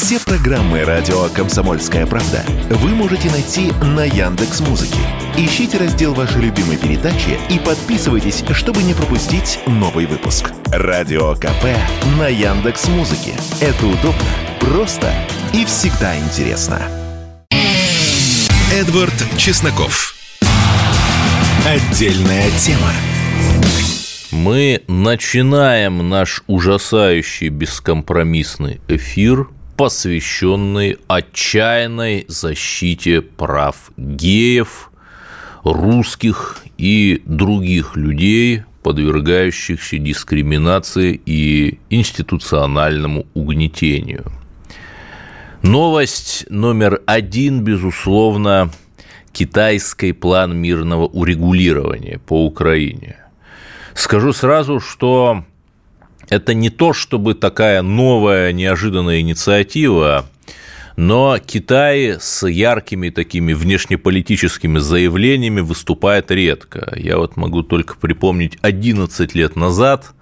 Все программы радио Комсомольская правда вы можете найти на Яндекс Музыке. Ищите раздел вашей любимой передачи и подписывайтесь, чтобы не пропустить новый выпуск. Радио КП на Яндекс Музыке. Это удобно, просто и всегда интересно. Эдвард Чесноков. Отдельная тема. Мы начинаем наш ужасающий бескомпромиссный эфир, посвященный отчаянной защите прав геев, русских и других людей, подвергающихся дискриминации и институциональному угнетению. Новость номер один, безусловно, китайский план мирного урегулирования по Украине. Скажу сразу, что это не то, чтобы такая новая, неожиданная инициатива, но Китай с яркими такими внешнеполитическими заявлениями выступает редко. Я вот могу только припомнить 11 лет назад,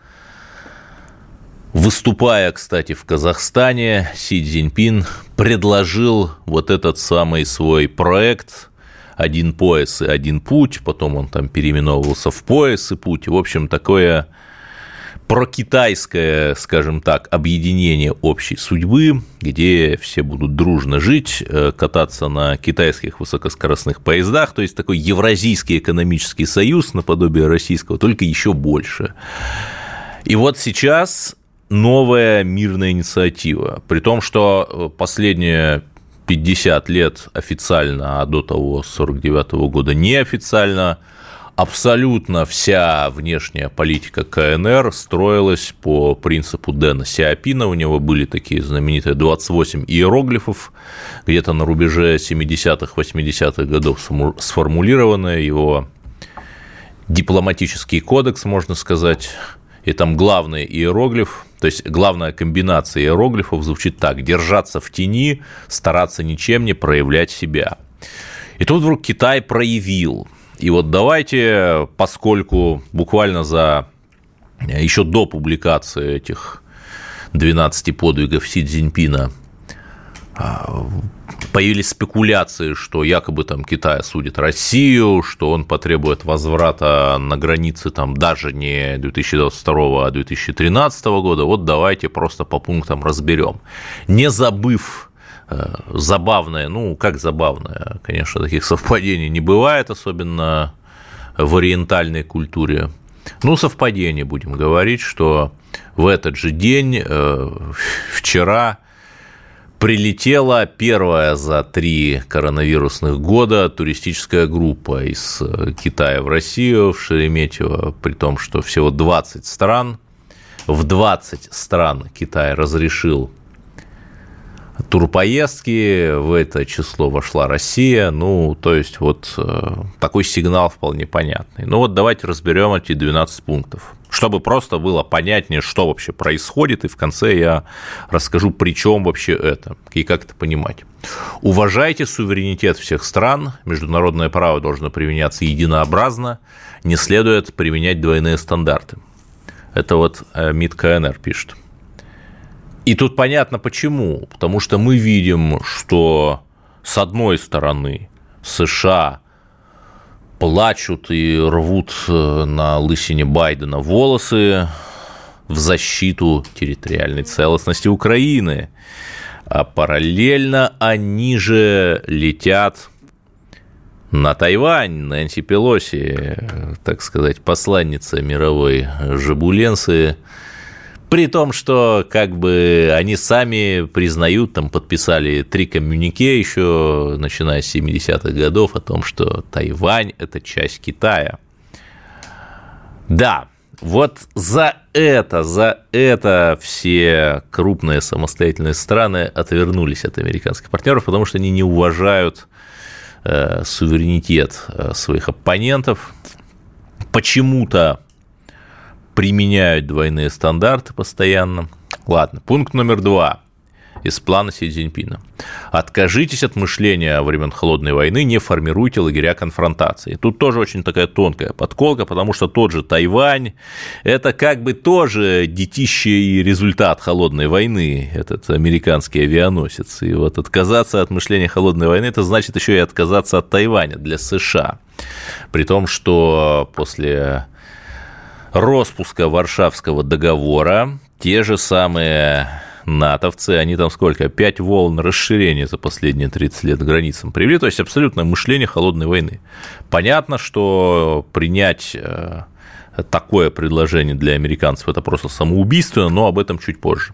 выступая, кстати, в Казахстане, Си Цзиньпин предложил вот этот самый свой проект «Один пояс и один путь», потом он там переименовывался в «Пояс и путь». В общем, такое прокитайское, скажем так, объединение общей судьбы, где все будут дружно жить, э, кататься на китайских высокоскоростных поездах, то есть такой Евразийский экономический союз наподобие российского, только еще больше. И вот сейчас новая мирная инициатива, при том, что э, последние 50 лет официально, а до того, с 49 года неофициально – абсолютно вся внешняя политика КНР строилась по принципу Дэна Сиапина. У него были такие знаменитые 28 иероглифов, где-то на рубеже 70-х, 80-х годов сформулированные его дипломатический кодекс, можно сказать, и там главный иероглиф, то есть главная комбинация иероглифов звучит так – держаться в тени, стараться ничем не проявлять себя. И тут вдруг Китай проявил, и вот давайте, поскольку буквально за еще до публикации этих 12 подвигов Си Цзиньпина а, появились спекуляции, что якобы там Китай осудит Россию, что он потребует возврата на границы там даже не 2022, а 2013 года. Вот давайте просто по пунктам разберем. Не забыв Э, забавное, ну, как забавное, конечно, таких совпадений не бывает, особенно в ориентальной культуре. Ну, совпадение, будем говорить, что в этот же день, э, вчера, прилетела первая за три коронавирусных года туристическая группа из Китая в Россию, в Шереметьево, при том, что всего 20 стран. В 20 стран Китай разрешил турпоездки, в это число вошла Россия, ну, то есть вот э, такой сигнал вполне понятный. Ну вот давайте разберем эти 12 пунктов, чтобы просто было понятнее, что вообще происходит, и в конце я расскажу, при чем вообще это, и как это понимать. Уважайте суверенитет всех стран, международное право должно применяться единообразно, не следует применять двойные стандарты. Это вот э, МИД КНР пишет. И тут понятно почему. Потому что мы видим, что с одной стороны США плачут и рвут э, на лысине Байдена волосы в защиту территориальной целостности Украины. А параллельно они же летят на Тайвань, Нэнси Пелоси, так сказать, посланница мировой жабуленции, при том, что как бы они сами признают, там подписали три коммюнике еще, начиная с 70-х годов, о том, что Тайвань – это часть Китая. Да, вот за это, за это все крупные самостоятельные страны отвернулись от американских партнеров, потому что они не уважают э, суверенитет э, своих оппонентов. Почему-то применяют двойные стандарты постоянно. Ладно, пункт номер два. из плана Си Цзиньпина. Откажитесь от мышления времен Холодной войны, не формируйте лагеря конфронтации. Тут тоже очень такая тонкая подколка, потому что тот же Тайвань – это как бы тоже детище и результат Холодной войны, этот американский авианосец. И вот отказаться от мышления Холодной войны – это значит еще и отказаться от Тайваня для США. При том, что после распуска Варшавского договора те же самые натовцы, они там сколько, пять волн расширения за последние 30 лет границам привели, то есть абсолютное мышление холодной войны. Понятно, что принять э, такое предложение для американцев это просто самоубийство, но об этом чуть позже.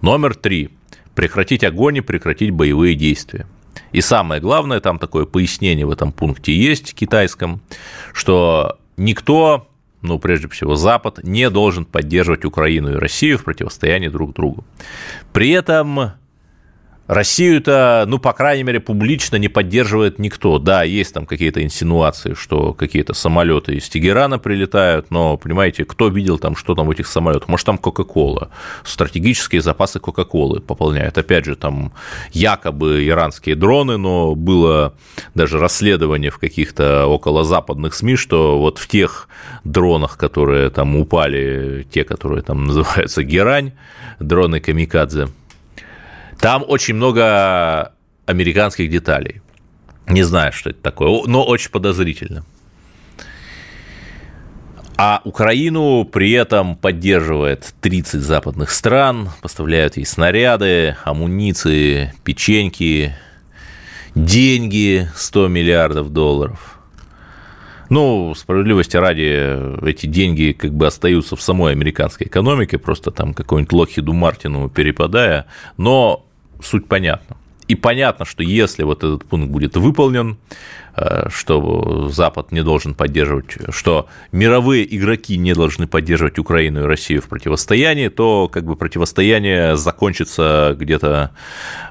Номер три. Прекратить огонь и прекратить боевые действия. И самое главное, там такое пояснение в этом пункте есть китайском, что никто ну, прежде всего, Запад не должен поддерживать Украину и Россию в противостоянии друг другу. При этом Россию-то, ну, по крайней мере, публично не поддерживает никто. Да, есть там какие-то инсинуации, что какие-то самолеты из Тегерана прилетают, но, понимаете, кто видел там, что там в этих самолетах? Может, там Кока-Кола, стратегические запасы Кока-Колы пополняют. Опять же, там якобы иранские дроны, но было даже расследование в каких-то около западных СМИ, что вот в тех дронах, которые там упали, те, которые там называются Герань, дроны Камикадзе, там очень много американских деталей. Не знаю, что это такое, но очень подозрительно. А Украину при этом поддерживает 30 западных стран, поставляют ей снаряды, амуниции, печеньки, деньги 100 миллиардов долларов. Ну, справедливости ради, эти деньги как бы остаются в самой американской экономике, просто там какой-нибудь Лохиду Мартину перепадая, но суть понятна. И понятно, что если вот этот пункт будет выполнен, что Запад не должен поддерживать, что мировые игроки не должны поддерживать Украину и Россию в противостоянии, то как бы противостояние закончится где-то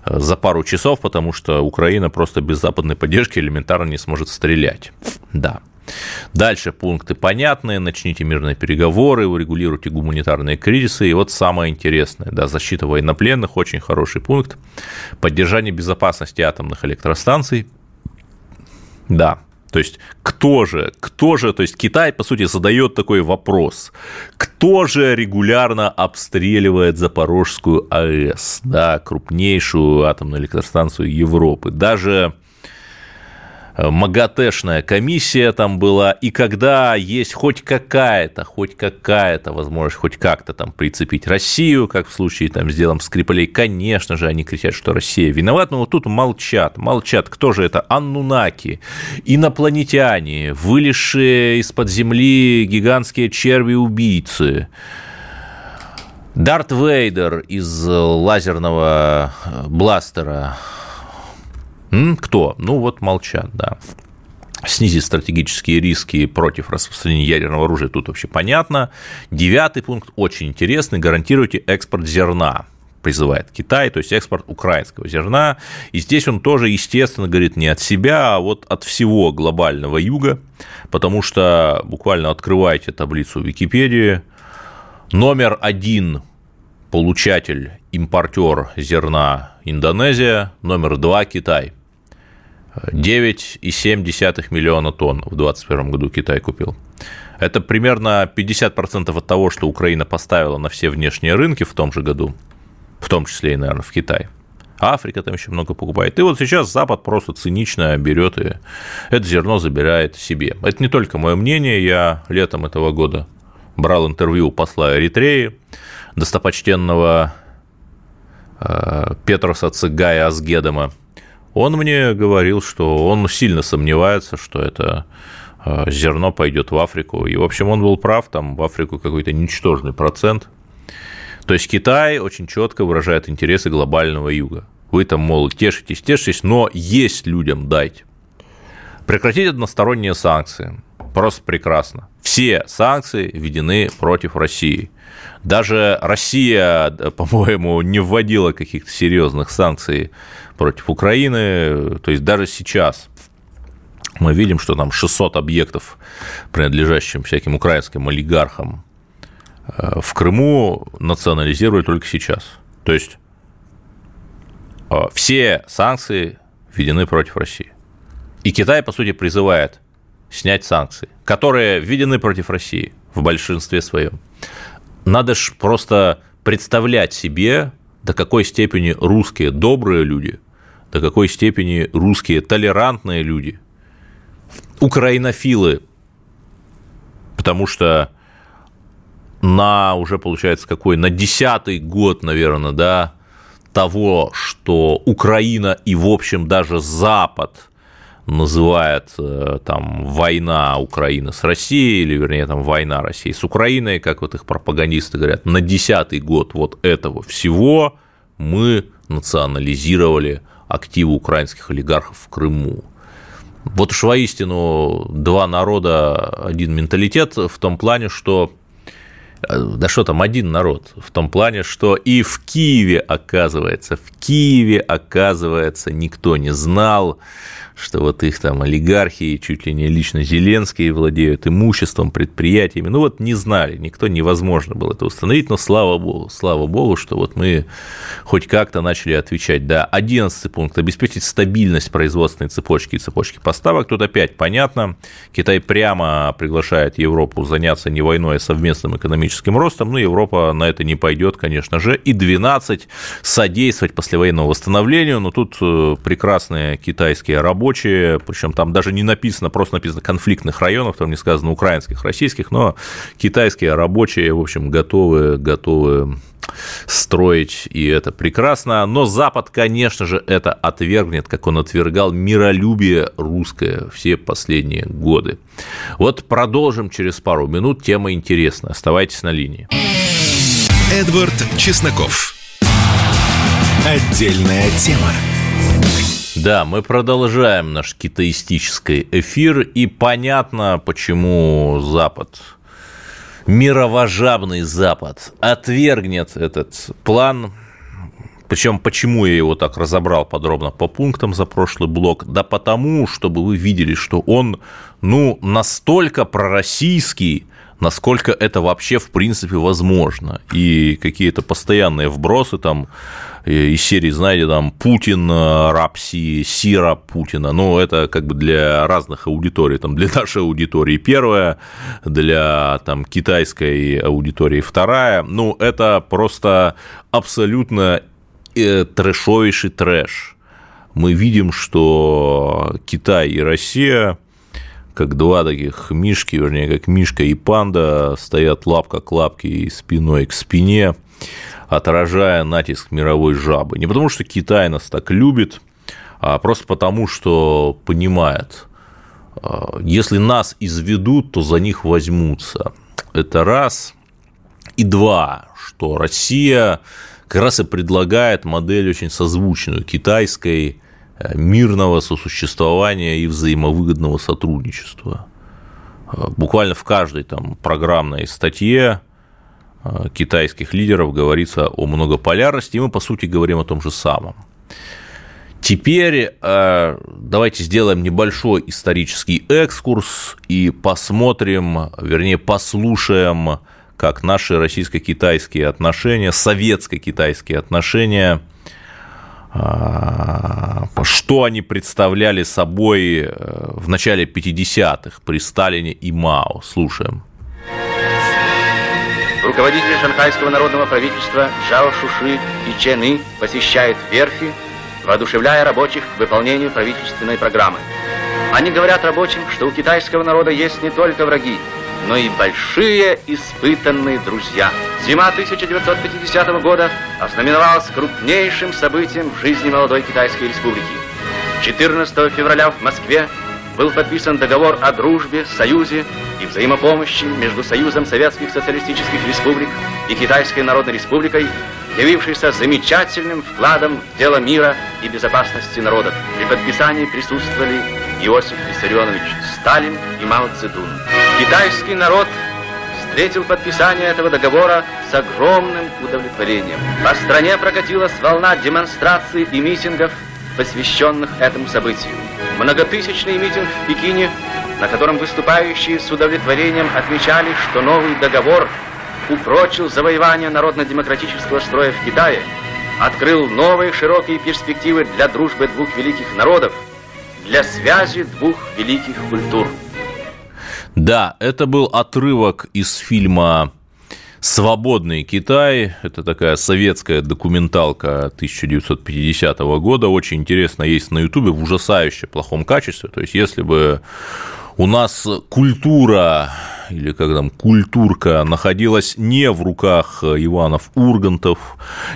э, за пару часов, потому что Украина просто без западной поддержки элементарно не сможет стрелять. Да. Дальше пункты понятные, начните мирные переговоры, урегулируйте гуманитарные кризисы. И вот самое интересное, да, защита военнопленных, очень хороший пункт. Поддержание безопасности атомных электростанций. Да, то есть кто же, кто же, то есть Китай, по сути, задает такой вопрос, кто же регулярно обстреливает Запорожскую АЭС, да, крупнейшую атомную электростанцию Европы. Даже МАГАТЭшная комиссия там была, и когда есть хоть какая-то, хоть какая-то возможность хоть как-то там прицепить Россию, как в случае там с делом Скрипалей, конечно же, они кричат, что Россия виновата, но вот тут молчат, молчат. Кто же это? Аннунаки, инопланетяне, вылезшие из-под земли гигантские черви-убийцы, Дарт Вейдер из лазерного э, бластера, кто? Ну вот молчат, да снизить стратегические риски против распространения ядерного оружия, тут вообще понятно. Девятый пункт очень интересный. Гарантируйте экспорт зерна призывает Китай, то есть экспорт украинского зерна. И здесь он тоже, естественно, говорит не от себя, а вот от всего глобального юга, потому что буквально открывайте таблицу Википедии. Номер один получатель, импортер зерна Индонезия, номер два Китай – 9,7 миллиона тонн в 2021 году Китай купил. Это примерно 50% от того, что Украина поставила на все внешние рынки в том же году, в том числе и, наверное, в Китай. Африка там еще много покупает. И вот сейчас Запад просто цинично берет и это зерно забирает себе. Это не только мое мнение. Я летом этого года брал интервью у посла Эритреи, достопочтенного э, Петроса Цыгая Асгедома, он мне говорил, что он сильно сомневается, что это э, зерно пойдет в Африку. И, в общем, он был прав, там в Африку какой-то ничтожный процент. То есть Китай очень четко выражает интересы глобального юга. Вы там, мол, тешитесь, тешитесь, но есть людям дать. Прекратить односторонние санкции. Просто прекрасно. Все санкции введены против России. Даже Россия, по-моему, не вводила каких-то серьезных санкций против Украины. То есть даже сейчас мы видим, что там 600 объектов, принадлежащим всяким украинским олигархам э, в Крыму, национализировали только сейчас. То есть э, все санкции введены против России. И Китай, по сути, призывает снять санкции, которые введены против России в большинстве своем. Надо же просто представлять себе, до какой степени русские добрые люди, до какой степени русские толерантные люди, украинофилы, потому что на уже, получается, какой, на десятый год, наверное, да, того, что Украина и, в общем, даже Запад называет э, там война Украины с Россией, или, вернее, там война России с Украиной, как вот их пропагандисты говорят, на десятый год вот этого всего мы национализировали активы украинских олигархов в Крыму. Вот уж воистину два народа, один менталитет в том плане, что Э, да что там, один народ, в том плане, что и в Киеве, оказывается, в Киеве, оказывается, никто не знал, что вот их там олигархи, чуть ли не лично Зеленские владеют имуществом, предприятиями. Ну вот не знали, никто невозможно было это установить, но слава богу, слава богу, что вот мы хоть как-то начали отвечать. Да, 11 пункт, обеспечить стабильность производственной цепочки и цепочки поставок. Тут опять понятно, Китай прямо приглашает Европу заняться не войной, а совместным экономическим ростом, ну Европа на это не пойдет, конечно же. И 12 содействовать послевоенному восстановлению, но тут э, прекрасные китайские работы рабочие, причем там даже не написано, просто написано конфликтных районов, там не сказано украинских, российских, но китайские рабочие, в общем, готовы, готовы строить, и это прекрасно. Но Запад, конечно же, это отвергнет, как он отвергал миролюбие русское все последние годы. Вот продолжим через пару минут. Тема интересная. Оставайтесь на линии. Эдвард Чесноков. Отдельная тема. Да, мы продолжаем наш китаистический эфир, и понятно, почему Запад, мировожабный Запад, отвергнет этот план. Причем, почему я его так разобрал подробно по пунктам за прошлый блок? Да потому, чтобы вы видели, что он, ну, настолько пророссийский, насколько это вообще в принципе возможно. И какие-то постоянные вбросы там из серии, знаете, там Путин, э, рапси, Сира Путина. Ну, это как бы для разных аудиторий. Там для нашей аудитории первая, для там китайской аудитории вторая. Ну, это просто абсолютно э, трэшовейший трэш. Мы видим, что Китай и Россия как два таких мишки, вернее, как мишка и панда, стоят лапка к лапке и спиной к спине, отражая натиск мировой жабы. Не потому, что Китай нас так любит, а просто потому, что понимает, а, если нас изведут, то за них возьмутся. Это раз. И два, что Россия как раз и предлагает модель очень созвучную китайской, мирного сосуществования и взаимовыгодного сотрудничества. Э, буквально в каждой там программной статье э, китайских лидеров говорится о многополярности, и мы, по сути, говорим о том же самом. Теперь давайте сделаем небольшой исторический экскурс и посмотрим, вернее, послушаем, как наши российско-китайские отношения, советско-китайские отношения – что они представляли собой э, в начале 50-х при Сталине и Мао. Слушаем. Руководитель шанхайского народного правительства Жао Шуши и Чен И посещает верфи, воодушевляя рабочих к выполнению правительственной программы. Они говорят рабочим, что у китайского народа есть не только враги, но и большие испытанные друзья. Зима 1950 года ознаменовалась крупнейшим событием в жизни молодой Китайской республики. 14 февраля в Москве был подписан договор о дружбе, союзе и взаимопомощи между Союзом Советских Социалистических Республик и Китайской Народной Республикой, явившийся замечательным вкладом в дело мира и безопасности народов. При подписании присутствовали Иосиф Виссарионович Сталин и Мао Цзэдун. Китайский народ встретил подписание этого договора с огромным удовлетворением. По стране прокатилась волна демонстраций и митингов, посвященных этому событию. Многотысячный митинг в Пекине, на котором выступающие с удовлетворением отмечали, что новый договор упрочил завоевание народно-демократического строя в Китае открыл новые широкие перспективы для дружбы двух великих народов, для связи двух великих культур. Да, это был отрывок из фильма «Свободный Китай». Это такая советская документалка 1950 года. Очень интересно, есть на Ютубе в ужасающе плохом качестве. То есть, если бы у нас культура или как там, культурка находилась не в руках Иванов Ургантов,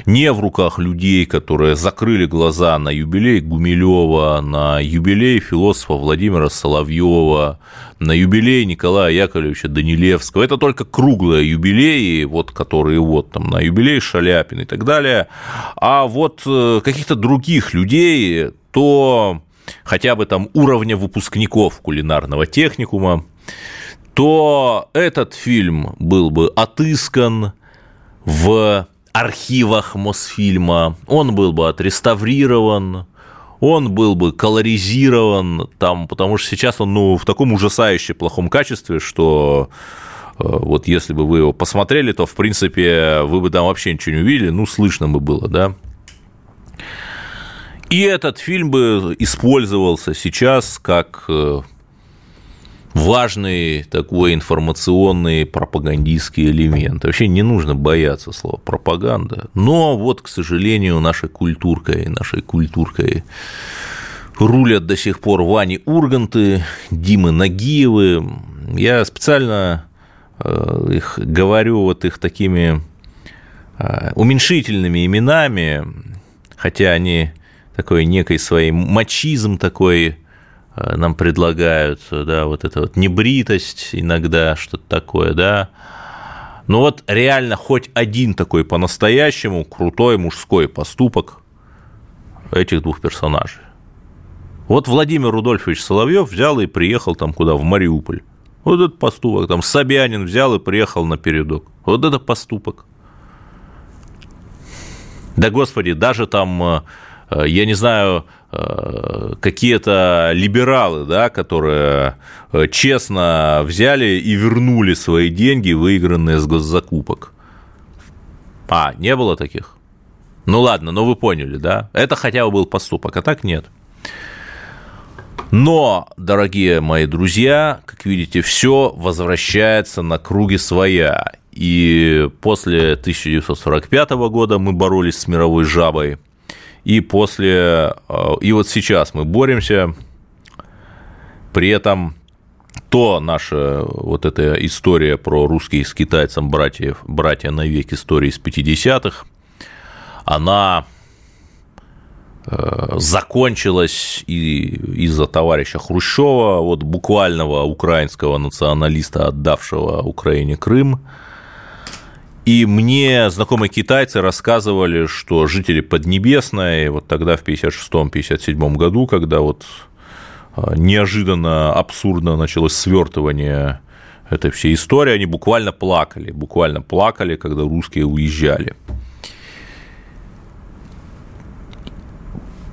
не в руках людей, которые закрыли глаза на юбилей Гумилева, на юбилей философа Владимира Соловьева, на юбилей Николая Яковлевича Данилевского. Это только круглые юбилеи, вот, которые вот там на юбилей Шаляпин и так далее. А вот э, каких-то других людей, то хотя бы там уровня выпускников кулинарного техникума, то этот фильм был бы отыскан в архивах Мосфильма, он был бы отреставрирован, он был бы колоризирован, там, потому что сейчас он ну, в таком ужасающе плохом качестве, что э, вот если бы вы его посмотрели, то, в принципе, вы бы там вообще ничего не увидели, ну, слышно бы было, да. И этот фильм бы использовался сейчас как э, важный такой информационный пропагандистский элемент. Вообще не нужно бояться слова пропаганда. Но вот, к сожалению, нашей культуркой, нашей культуркой рулят до сих пор Вани Урганты, Димы Нагиевы. Я специально э, их говорю вот их такими э, уменьшительными именами, хотя они такой некой своей мачизм такой нам предлагают, да, вот эта вот небритость иногда, что-то такое, да. Но вот реально хоть один такой по-настоящему крутой мужской поступок этих двух персонажей. Вот Владимир Рудольфович Соловьев взял и приехал там куда, в Мариуполь. Вот этот поступок. Там Собянин взял и приехал на передок. Вот это поступок. Да, господи, даже там, э, э, я не знаю, Э, какие-то либералы, да, которые э, честно взяли и вернули свои деньги, выигранные с госзакупок. А, не было таких? Ну ладно, но вы поняли, да? Это хотя бы был поступок, а так нет. Но, дорогие мои друзья, как видите, все возвращается на круги своя. И после 1945 года мы боролись с мировой жабой – и после, э, и вот сейчас мы боремся, при этом то наша вот эта история про русских с китайцем братьев, братья на век истории из 50-х, она э, закончилась и из-за товарища Хрущева, вот буквального украинского националиста, отдавшего Украине Крым, и мне знакомые китайцы рассказывали, что жители Поднебесной, вот тогда в 56-57 году, когда вот а, неожиданно, абсурдно началось свертывание этой всей истории, они буквально плакали, буквально плакали, когда русские уезжали.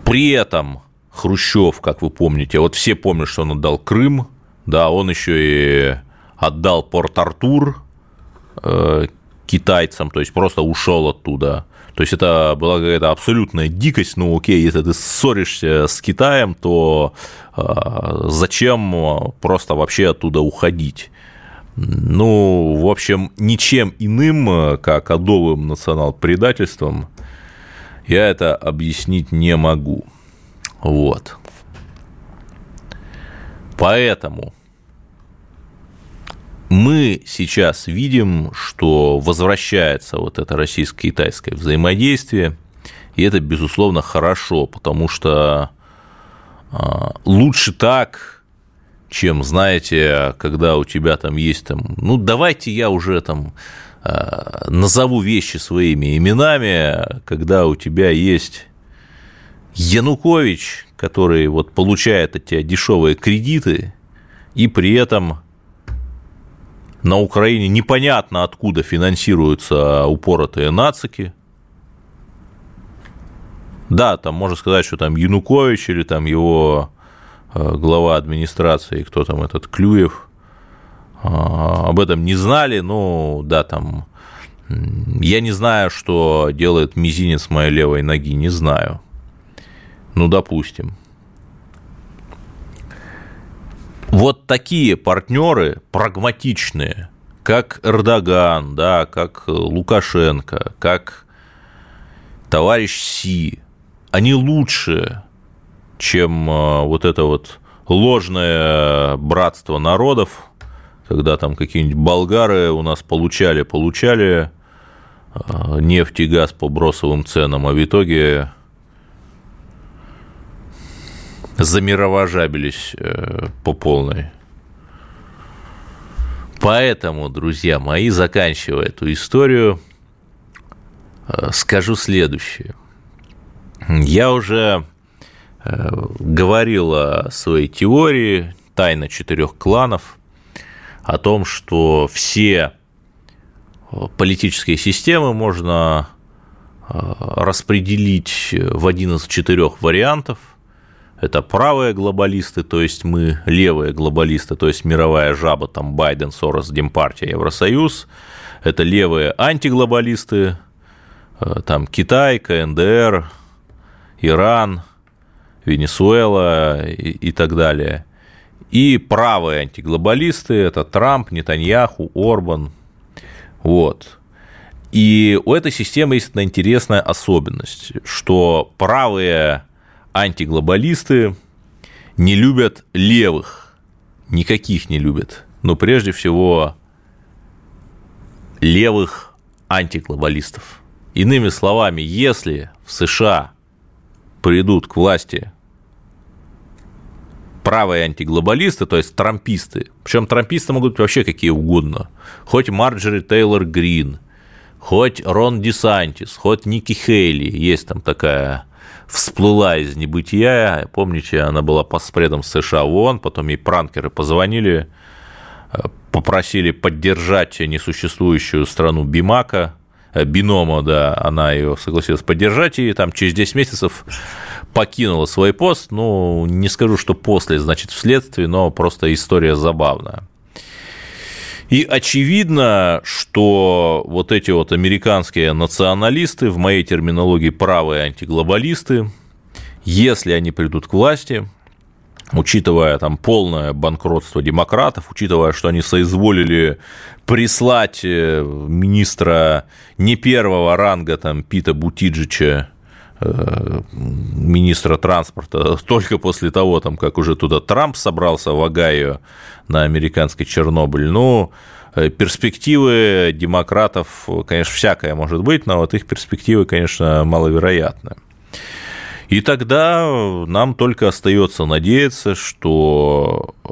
При этом Хрущев, как вы помните, вот все помнят, что он отдал Крым, да, он еще и отдал Порт-Артур, э, китайцам, то есть просто ушел оттуда. То есть это была какая-то абсолютная дикость, ну окей, если ты ссоришься с Китаем, то э, зачем просто вообще оттуда уходить? Ну, в общем, ничем иным, как адовым национал-предательством, я это объяснить не могу. Вот. Поэтому мы сейчас видим, что возвращается вот это российско-китайское взаимодействие, и это, безусловно, хорошо, потому что а, лучше так, чем, знаете, когда у тебя там есть там, ну, давайте я уже там а, назову вещи своими именами, когда у тебя есть Янукович, который вот получает от тебя дешевые кредиты, и при этом на Украине непонятно откуда финансируются упоротые нацики. Да, там можно сказать, что там Янукович или там его э, глава администрации, кто там этот Клюев, а, об этом не знали, но да, там Я не знаю, что делает мизинец моей левой ноги, не знаю. Ну, допустим. Вот такие партнеры прагматичные, как Эрдоган, да, как Лукашенко, как товарищ Си, они лучше, чем э, вот это вот ложное братство народов, когда там какие-нибудь болгары у нас получали, получали э, нефть и газ по бросовым ценам, а в итоге замировожабились э, по полной. Поэтому, друзья мои, заканчивая эту историю, э, скажу следующее. Я уже говорил о своей теории «Тайна четырех кланов», о том, что все политические системы можно э, распределить в один из четырех вариантов. Это правые глобалисты, то есть мы, левые глобалисты, то есть мировая жаба, там Байден, Сорос, Демпартия, Евросоюз. Это левые антиглобалисты, э, там Китай, КНДР, Иран, Венесуэла и, и так далее – и правые антиглобалисты – это Трамп, Нетаньяху, Орбан. Вот. И у этой системы есть одна интересная особенность, что правые антиглобалисты не любят левых, никаких не любят, но прежде всего левых антиглобалистов. Иными словами, если в США придут к власти правые антиглобалисты, то есть трамписты. Причем трамписты могут быть вообще какие угодно. Хоть Марджори Тейлор Грин, хоть Рон Десантис, хоть Ники Хейли. Есть там такая всплыла из небытия. Помните, она была поспредом США в ООН, потом ей пранкеры позвонили, э, попросили поддержать несуществующую страну Бимака, э, Бинома, да, она ее согласилась поддержать, и там через 10 месяцев покинула свой пост. Ну, не скажу, что после, значит, вследствие, но просто история забавная. И очевидно, что вот эти вот американские националисты, в моей терминологии правые антиглобалисты, если они придут к власти, учитывая там полное банкротство демократов, учитывая, что они соизволили прислать э, министра не первого ранга, там, Пита Бутиджича министра транспорта только после того, там, как уже туда Трамп собрался в Огайо на американский Чернобыль. Ну, э, перспективы демократов, конечно, всякое может быть, но вот их перспективы, конечно, маловероятны. И тогда нам только остается надеяться, что э,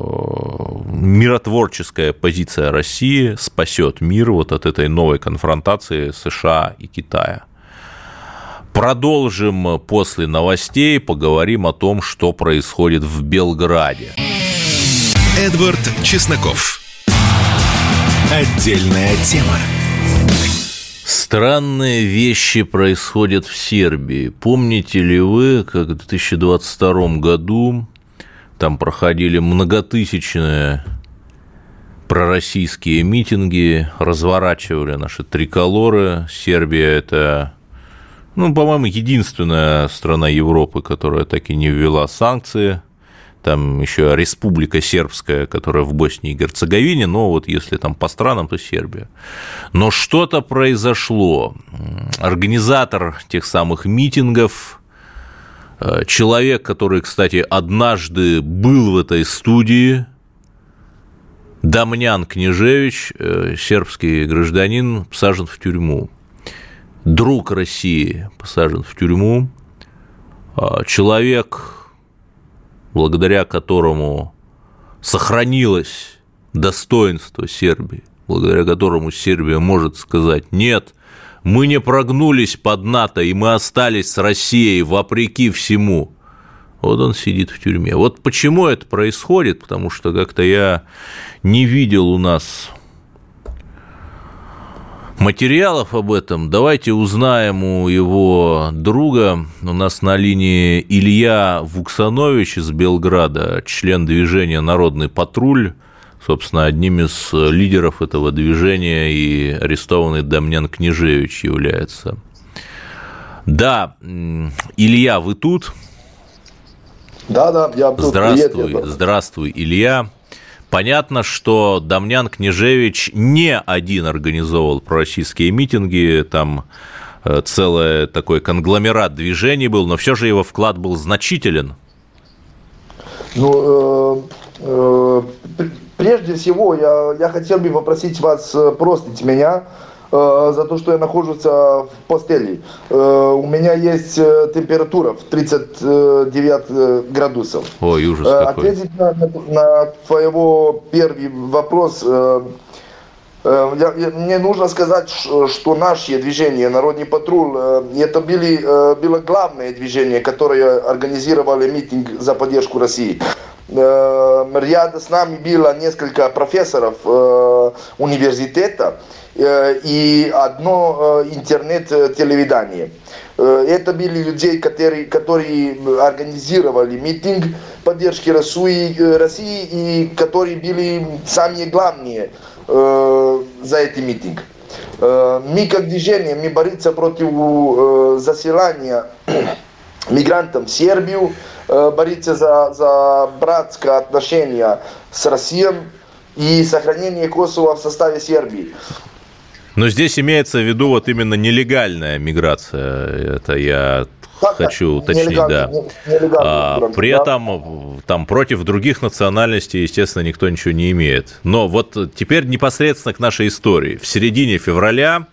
миротворческая позиция России спасет мир вот от этой новой конфронтации США и Китая. Продолжим после новостей, поговорим о том, что происходит в Белграде. Эдвард Чесноков. Отдельная тема. Странные вещи происходят в Сербии. Помните ли вы, как в 2022 году там проходили многотысячные пророссийские митинги, разворачивали наши триколоры. Сербия – это ну, по-моему, единственная страна Европы, которая так и не ввела санкции. Там еще Республика Сербская, которая в Боснии и Герцеговине, но вот если там по странам, то Сербия. Но что-то произошло. Организатор тех самых митингов, э, человек, который, кстати, однажды был в этой студии, Дамнян Княжевич, э, сербский гражданин, сажен в тюрьму друг России посажен в тюрьму, а, человек, благодаря которому сохранилось достоинство Сербии, благодаря которому Сербия может сказать «нет», мы не прогнулись под НАТО, и мы остались с Россией вопреки всему. Вот он сидит в тюрьме. Вот почему это происходит, потому что как-то я не видел у нас материалов об этом. Давайте узнаем у его друга. У нас на линии Илья Вуксанович из Белграда, член движения «Народный патруль». Собственно, одним из лидеров этого движения и арестованный Дамнян Княжевич является. Да, Илья, вы тут? Да, да, я тут. Здравствуй, Привет, здравствуй, Илья. Понятно, что Дамнян Княжевич не один организовывал пророссийские митинги, там э, целый такой конгломерат движений был, но все же его вклад был значителен. Ну, э, э, прежде всего, я, я хотел бы попросить вас простить меня, Э, за то, что я нахожусь в постели. Э, у меня есть э, температура в 39 градусов. Ой, ужас какой. Ответить на, на, твоего первый вопрос. Я, я, мне нужно сказать, что наше движение «Народный патруль» это были, было главное движение, которое организировали митинг за поддержку России. Рядом с нами было несколько профессоров университета, Э, и одно э, интернет-телевидение. Э, это были люди, которые, которые организировали митинг поддержки России, России и которые были самые главные за этот митинг. Мы как движение, мы боремся против заселения мигрантов в Сербию, боремся за, за братское отношение с Россией и сохранение Косово в составе Сербии. Но здесь имеется в виду вот именно нелегальная миграция. Это я так, хочу уточнить, да. А, при этом там против других национальностей, естественно, никто ничего не имеет. Но вот теперь непосредственно к нашей истории. В середине февраля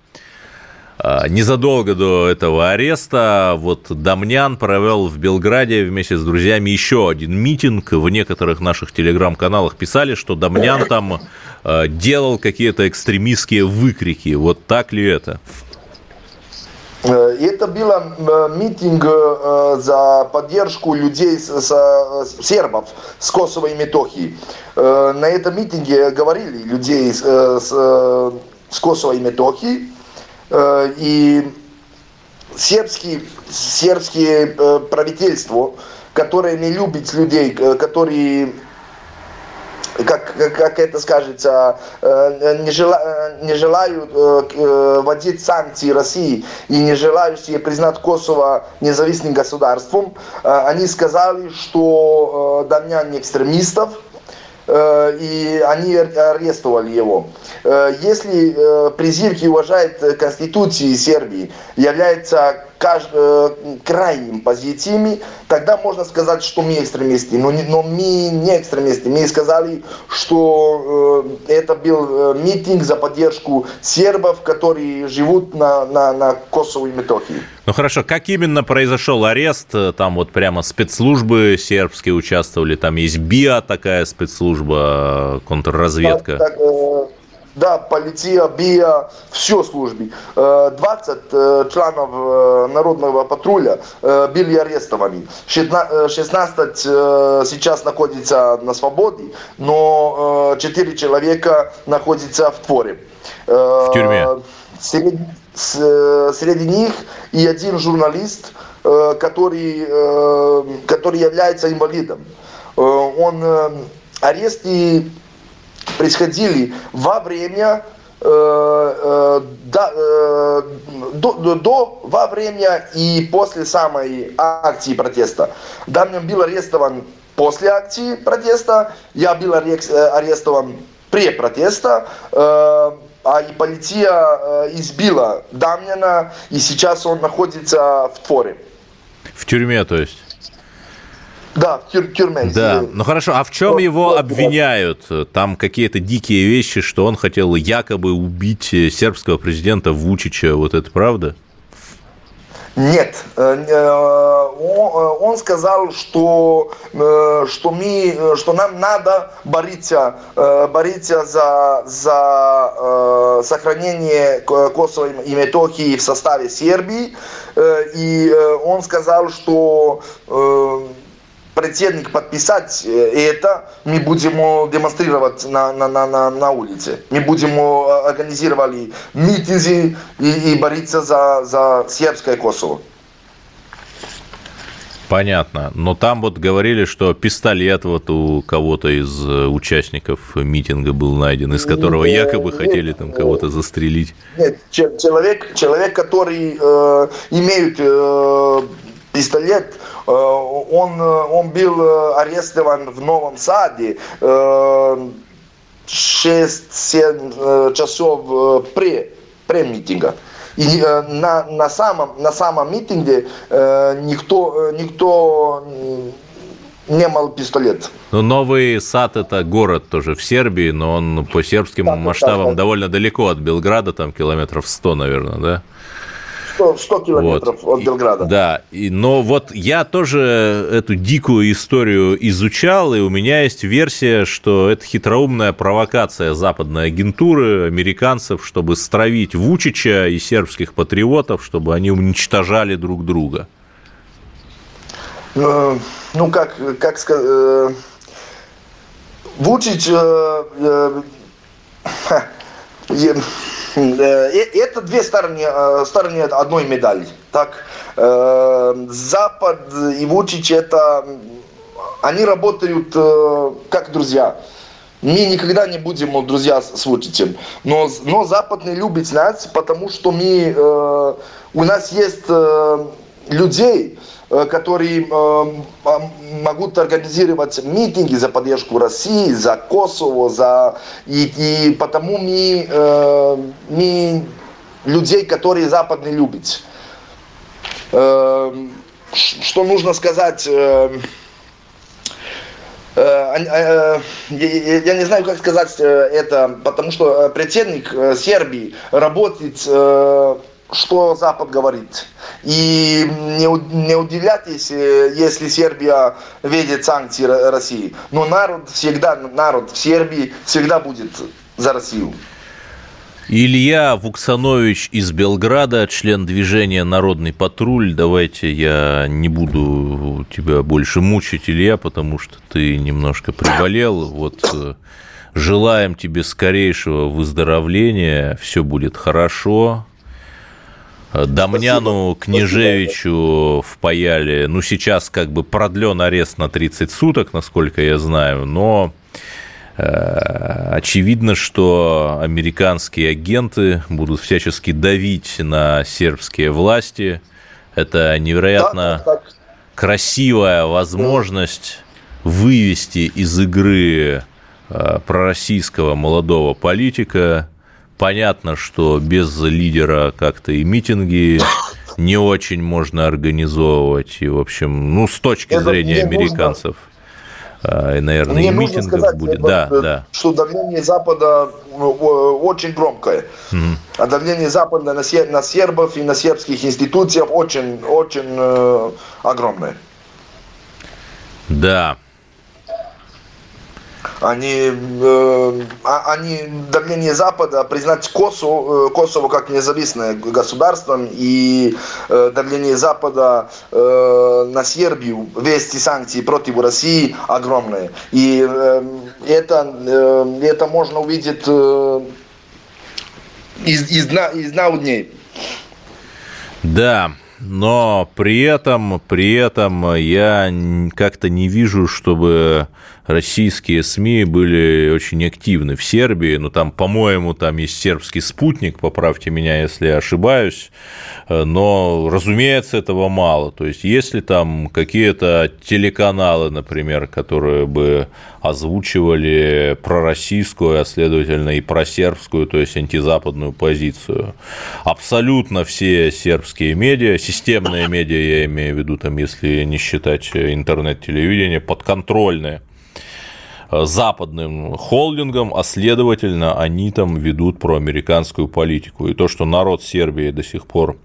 а, незадолго до этого ареста вот Дамнян провел в Белграде вместе с друзьями еще один митинг. В некоторых наших телеграм-каналах писали, что Дамнян там делал какие-то экстремистские выкрики. Вот так ли это? Э, это был э, митинг э, за поддержку людей, с, сербов с Косово и Метохии. На этом митинге говорили людей с, с Косово и Метохии, Э, и сербские, сербские э, правительство, которое не любит людей, э, которые как, как это скажется, не, жела, не желают вводить санкции России и не желают себе признать Косово независимым государством, они сказали, что Дамьян не экстремистов, и они арестовали его. Э, если э, Призивки уважает Конституции Сербии, является э, крайним позициями, тогда можно сказать, что мы экстремисты. Но, но мы не экстремисты. Мы сказали, что это был митинг за поддержку сербов, которые живут на, на, на Косово и Метохии. Ну хорошо, как именно произошел арест? Там вот прямо спецслужбы сербские участвовали, там есть БИА такая спецслужба, контрразведка. Так, так, да, полиция, БИА, все службы. 20 э, членов э, народного патруля э, были арестованы. 16 сейчас находится на свободе, но 4 человека находятся в творе. В тюрьме? Среди, среди них и один журналист, который, который является инвалидом. Он аресты происходили во время э, э, до, э, до, до, во время и после самой акции протеста. Дамьян был арестован после акции протеста, я был арестован при протеста, а и полиция избила Дамьяна, и сейчас он находится в Творе. В тюрьме, то есть? Да, в тюр- тюрьме. Да, ну хорошо, а в чем вот, его вот, обвиняют? Там какие-то дикие вещи, что он хотел якобы убить э, сербского президента Вучича, вот это правда? Нет, э, э, он сказал, что, что, мы, что нам надо бороться, бороться за, за сохранение Косово и Метохии в составе Сербии. И он сказал, что претендник подписать э, это, мы будем демонстрировать на, на, на, на, на улице. Мы будем организировали митинги и, и бороться за, за сербское Косово. Понятно. Но там вот говорили, что пистолет вот у кого-то из э, участников митинга был найден, из которого нет, якобы нет, хотели там кого-то застрелить. Нет, человек, человек который э, имеет э, пистолет, э, он, он был арестован в Новом Саде э, 6-7 часов при, при митинга. И э, на, на, самом, на самом митинге э, никто, никто не имел пистолет. Ну, Новый Сад – это город тоже в Сербии, но он по сербским да, масштабам да, да. довольно далеко от Белграда, там километров 100, наверное, да? 100, 100 километров вот. от Белграда. Да, и, но вот я тоже эту дикую историю изучал, и у меня есть версия, что это хитроумная провокация западной агентуры, американцев, чтобы стравить Вучича и сербских патриотов, чтобы они уничтожали друг друга. Э, ну, как, как сказать... Э, Вучич... Э, Э, это две стороны, э, стороны одной медали. Так, э, Запад и Вучич это они работают как друзья. Мы никогда не будем друзья с Вучичем. Но, но Запад не любит нас, потому что мы, у нас есть людей, Э, которые э, могут организировать митинги за поддержку России, за Косово, за и, и потому мы, э, мы людей, которые Запад не любит. Что нужно сказать? Я не знаю, как сказать это, потому что председник Сербии работает что Запад говорит. И не, не удивляйтесь, если Сербия видит санкции России. Но народ всегда, народ в Сербии всегда будет за Россию. Илья Вуксанович из Белграда, член движения «Народный патруль». Давайте я не буду тебя больше мучить, Илья, потому что ты немножко приболел. Вот э, желаем тебе скорейшего выздоровления, все будет хорошо, Дамняну Княжевичу впаяли, ну, сейчас как бы продлен арест на 30 суток, насколько я знаю, но э, очевидно, что американские агенты будут всячески давить на сербские власти. Это невероятно красивая возможность вывести из игры э, пророссийского молодого политика, Понятно, что без лидера как-то и митинги не очень можно организовывать. И, в общем, ну, с точки Это зрения американцев, нужно... и, наверное, Мне и митингов сказать, будет. Да, да. Что давление Запада очень громкое. Угу. А давление Запада на, на сербов и на сербских институциях очень, очень э, огромное. Да, они, э, а, они давление Запада признать Косово, э, Косово как независимое государство и э, давление Запада э, на Сербию, вести санкции против России огромное. И э, это, э, это можно увидеть э, из, из, дна, из дна дней. Да, но при этом, при этом я как-то не вижу, чтобы российские СМИ были очень активны в Сербии, ну там, по-моему, там есть сербский спутник, поправьте меня, если я ошибаюсь, но, разумеется, этого мало. То есть, если там какие-то телеканалы, например, которые бы озвучивали пророссийскую, а следовательно и просербскую, то есть антизападную позицию. Абсолютно все сербские медиа, системные медиа, я имею в виду, там, если не считать интернет-телевидение, подконтрольные западным холдингам, а следовательно, они там ведут проамериканскую политику. И то, что народ Сербии до сих пор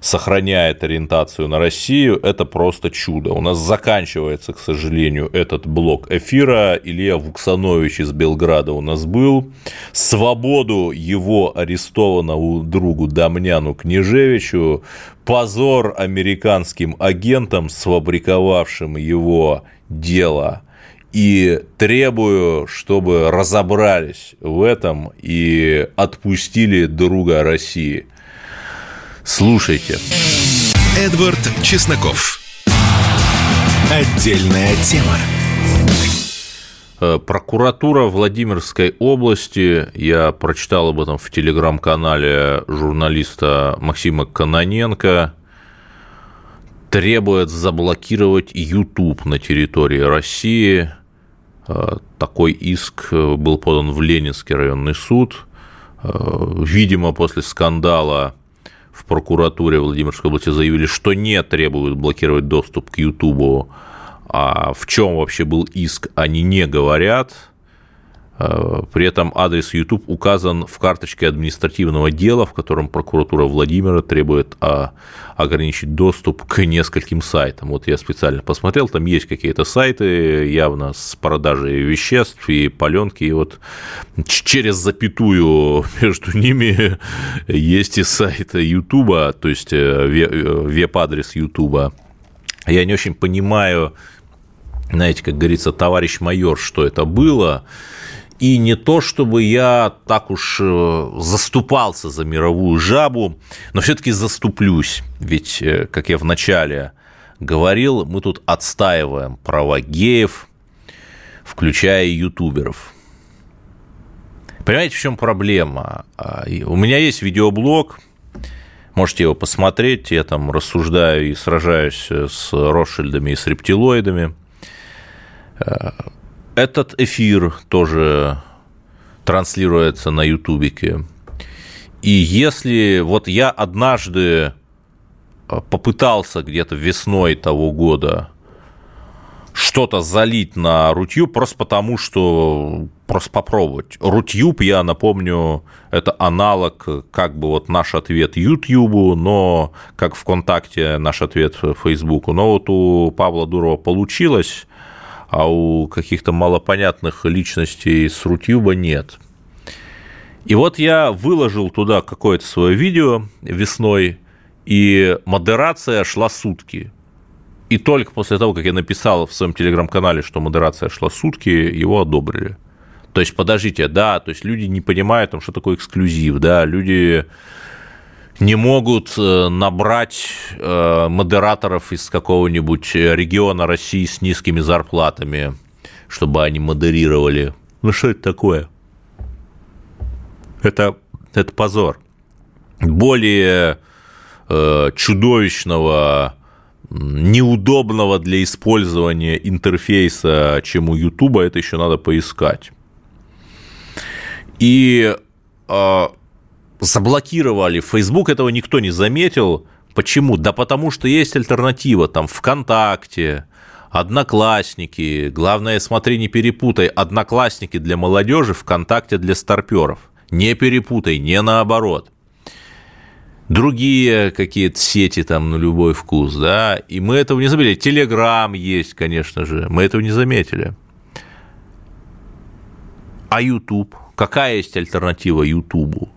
сохраняет ориентацию на Россию, это просто чудо. У нас заканчивается, к сожалению, этот блок эфира. Илья Вуксанович из Белграда у нас был. Свободу его арестованному другу Дамняну Княжевичу, позор американским агентам, сфабриковавшим его дело и требую, чтобы разобрались в этом и отпустили друга России. Слушайте. Эдвард Чесноков. Отдельная тема. Э, прокуратура Владимирской области, я прочитал об этом в телеграм-канале журналиста Максима Каноненко, требует заблокировать YouTube на территории России. Э, такой иск был подан в Ленинский районный суд. Э, видимо, после скандала в прокуратуре Владимирской области заявили, что не требуют блокировать доступ к YouTube а в чем вообще был иск, они не говорят. Э, при этом адрес YouTube указан в карточке административного дела, в котором прокуратура Владимира требует а, ограничить доступ к нескольким сайтам. Вот я специально посмотрел, там есть какие-то сайты явно с продажей веществ и паленки, и вот через запятую между ними есть и сайт YouTube, то есть э, э, веб-адрес YouTube. Я не очень понимаю, знаете, как говорится, товарищ майор, что это было. И не то, чтобы я так уж э, заступался за мировую жабу, но все-таки заступлюсь. Ведь, э, как я вначале говорил, мы тут отстаиваем права геев, включая ютуберов. Понимаете, в чем проблема? А, у меня есть видеоблог, можете его посмотреть, я там рассуждаю и сражаюсь с Ротшильдами и с рептилоидами – этот эфир тоже транслируется на ютубике. И если вот я однажды э, попытался где-то весной того года что-то залить на Рутюб просто потому, что просто попробовать. Рутюб, я напомню, это аналог как бы вот наш ответ Ютьюбу, но как ВКонтакте наш ответ Фейсбуку. Но вот у Павла Дурова получилось, а у каких-то малопонятных личностей с Рутюба нет. И вот я выложил туда какое-то свое видео весной, и модерация шла сутки. И только после того, как я написал в своем телеграм-канале, что модерация шла сутки, его одобрили. То есть, подождите, да, то есть люди не понимают, там, что такое эксклюзив, да, люди не могут э, набрать э, модераторов из какого-нибудь региона России с низкими зарплатами, чтобы они модерировали. Ну что это такое? Это, это позор. Более э, чудовищного, неудобного для использования интерфейса, чем у Ютуба, это еще надо поискать. И заблокировали Facebook, этого никто не заметил. Почему? Да потому что есть альтернатива, там ВКонтакте, Одноклассники. Главное, смотри, не перепутай. Одноклассники для молодежи, ВКонтакте для старперов. Не перепутай, не наоборот. Другие какие-то сети там на любой вкус, да, и мы этого не заметили. Телеграм есть, конечно же, мы этого не заметили. А YouTube? Какая есть альтернатива Ютубу?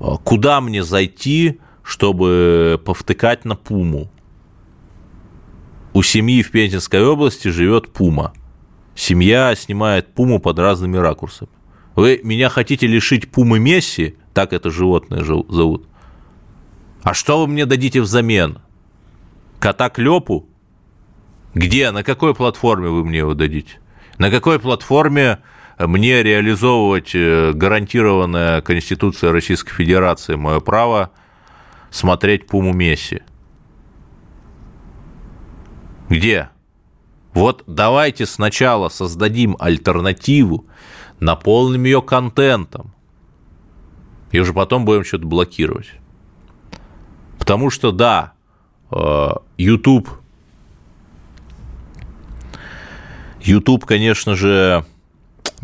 А куда мне зайти, чтобы повтыкать на пуму? У семьи в Пензенской области живет пума. Семья снимает пуму под разными ракурсами. Вы меня хотите лишить пумы Месси, так это животное зовут. А что вы мне дадите взамен? Кота Клёпу? Где, на какой платформе вы мне его дадите? На какой платформе мне реализовывать э, гарантированное Конституция Российской Федерации мое право смотреть Пуму Месси. Где? Вот давайте сначала создадим альтернативу, наполним ее контентом, и уже потом будем что-то блокировать. Потому что, да, э, YouTube, YouTube, конечно же,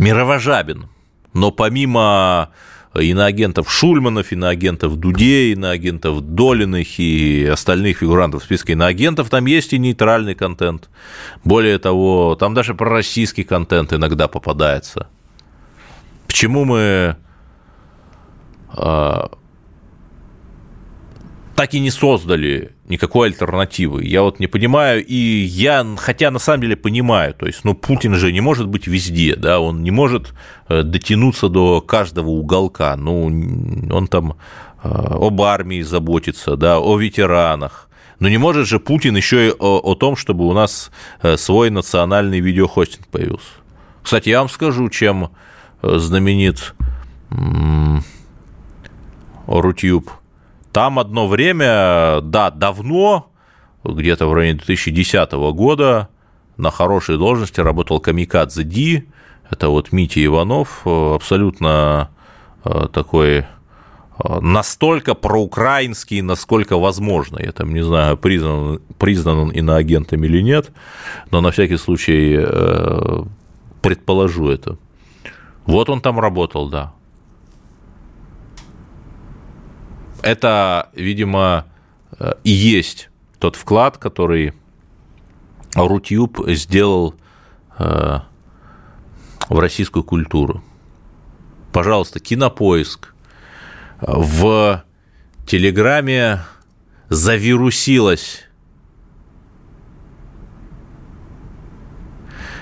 мировожабен. Но помимо иноагентов Шульманов, иноагентов Дудей, иноагентов Долиных и остальных фигурантов в списке иноагентов, там есть и нейтральный контент. Более того, там даже пророссийский контент иногда попадается. Почему мы а, так и не создали никакой альтернативы. Я вот не понимаю, и я, хотя на самом деле понимаю, то есть, ну, Путин же не может быть везде, да, он не может э, дотянуться до каждого уголка, ну, он там э, об армии заботится, да, о ветеранах, Но не может же Путин еще и о, о том, чтобы у нас э, свой национальный видеохостинг появился. Кстати, я вам скажу, чем знаменит Рутюб. Там одно время, да, давно, где-то в районе 2010 года, на хорошей должности работал Камикадзе Ди, это вот Митя Иванов, э, абсолютно такой настолько проукраинский, насколько возможно. Я там не знаю, признан, признан он иноагентом или нет, но на всякий случай э, предположу это. Вот он там работал, да. Это, видимо, э, и есть тот вклад, который Рутюб сделал э, в российскую культуру. Пожалуйста, кинопоиск, в Телеграме завирусилось.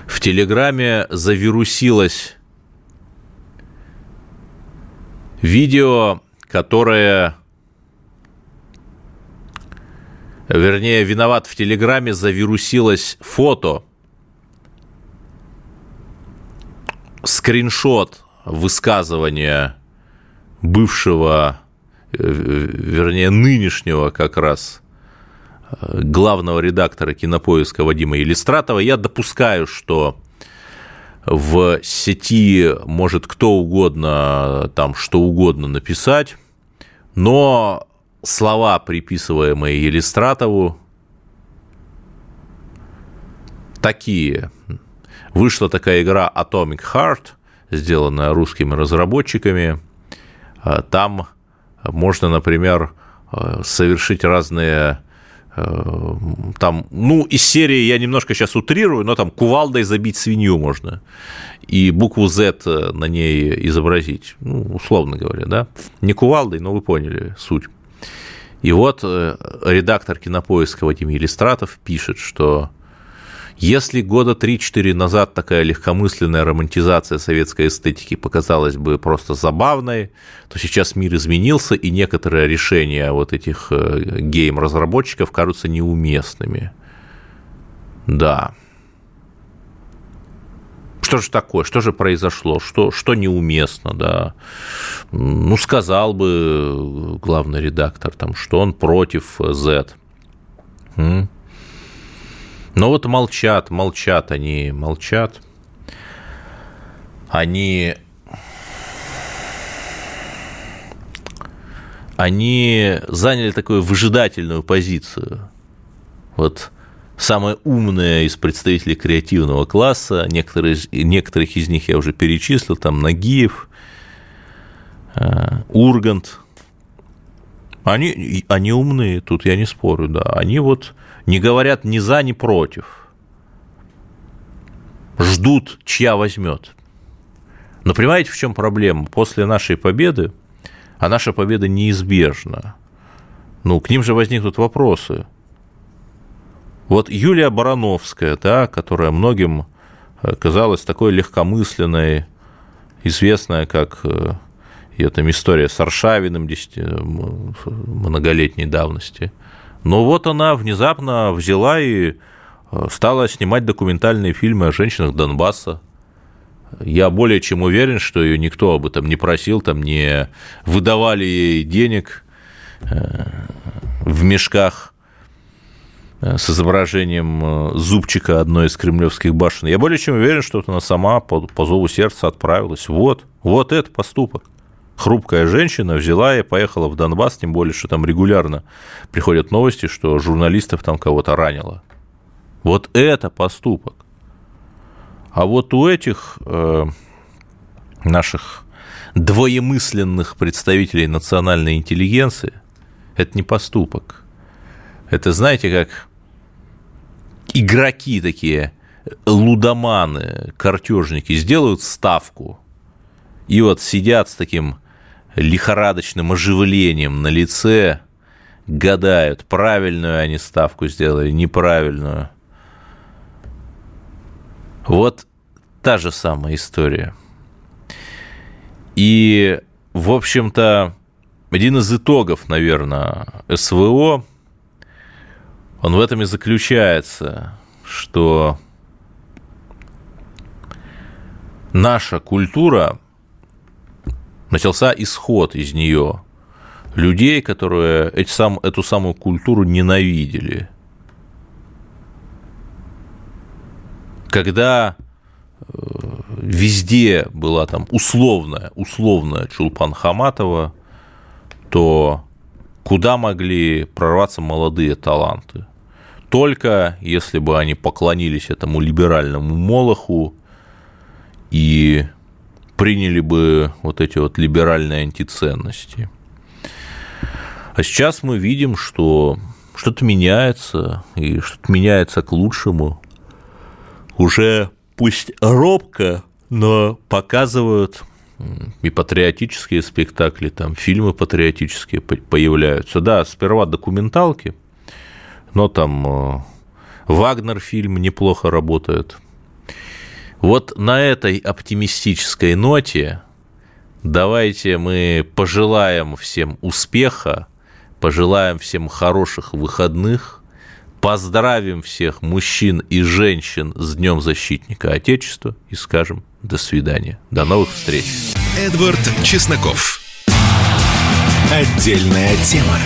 В Телеграме завирусилось видео, которое, вернее, виноват в Телеграме, завирусилось фото, скриншот высказывания бывшего, э, вернее, нынешнего как раз э, главного редактора кинопоиска Вадима Елистратова, я допускаю, что в сети может кто угодно там что угодно написать, но слова, приписываемые Елистратову, такие. Вышла такая игра Atomic Heart, сделанная русскими разработчиками – а, там можно, например, а, совершить разные а, там, ну, из серии я немножко сейчас утрирую, но там кувалдой забить свинью можно и букву Z на ней изобразить, ну, условно говоря, да, не кувалдой, но вы поняли суть. И вот э, редактор кинопоиска Вадим Елистратов пишет, что если года 3-4 назад такая легкомысленная романтизация советской эстетики показалась бы просто забавной, то сейчас мир изменился, и некоторые решения вот этих э, гейм-разработчиков кажутся неуместными. Да. Что же такое? Что же произошло? Что, что неуместно, да? Ну, сказал бы главный редактор, там, что он против Z. Но вот молчат, молчат они, молчат. Они... Они заняли такую выжидательную позицию. Вот самые умные из представителей креативного класса, некоторые, некоторых из них я уже перечислил, там Нагиев, э, Ургант, они, они умные, тут я не спорю, да, они вот не говорят ни за, ни против. Ждут, чья возьмет. Но понимаете, в чем проблема? После нашей победы, а наша победа неизбежна, ну, к ним же возникнут вопросы. Вот Юлия Барановская, да, которая многим э, казалась такой легкомысленной, известная как э, ее там история с Аршавиным 10, э, многолетней давности – но вот она внезапно взяла и э, стала снимать документальные фильмы о женщинах Донбасса. Я более чем уверен, что ее никто об этом не просил, там не выдавали ей денег э, в мешках э, с изображением зубчика одной из кремлевских башен. Я более чем уверен, что она сама по, по зову сердца отправилась. Вот, вот это поступок хрупкая женщина взяла и поехала в Донбасс, тем более, что там регулярно приходят новости, что журналистов там кого-то ранило. Вот это поступок. А вот у этих э, наших двоемысленных представителей национальной интеллигенции это не поступок. Это, знаете, как игроки такие, лудоманы, картежники сделают ставку и вот сидят с таким лихорадочным оживлением на лице, гадают, правильную они ставку сделали, неправильную. Вот та же самая история. И, в общем-то, один из итогов, наверное, СВО Он в этом и заключается, что наша культура, начался исход из нее людей, которые эти сам, эту самую культуру ненавидели. Когда э, везде была там условная, условная Чулпан Хаматова, то куда могли прорваться молодые таланты? Только если бы они поклонились этому либеральному молоху и приняли бы вот эти вот либеральные антиценности. А сейчас мы видим, что что-то меняется, и что-то меняется к лучшему. Уже пусть робко, но показывают и патриотические спектакли, там фильмы патриотические появляются. Да, сперва документалки, но там э, Вагнер фильм неплохо работает. Вот на этой оптимистической ноте давайте мы пожелаем всем успеха, пожелаем всем хороших выходных, поздравим всех мужчин и женщин с Днем Защитника Отечества и скажем до свидания. До новых встреч. Эдвард Чесноков. Отдельная тема.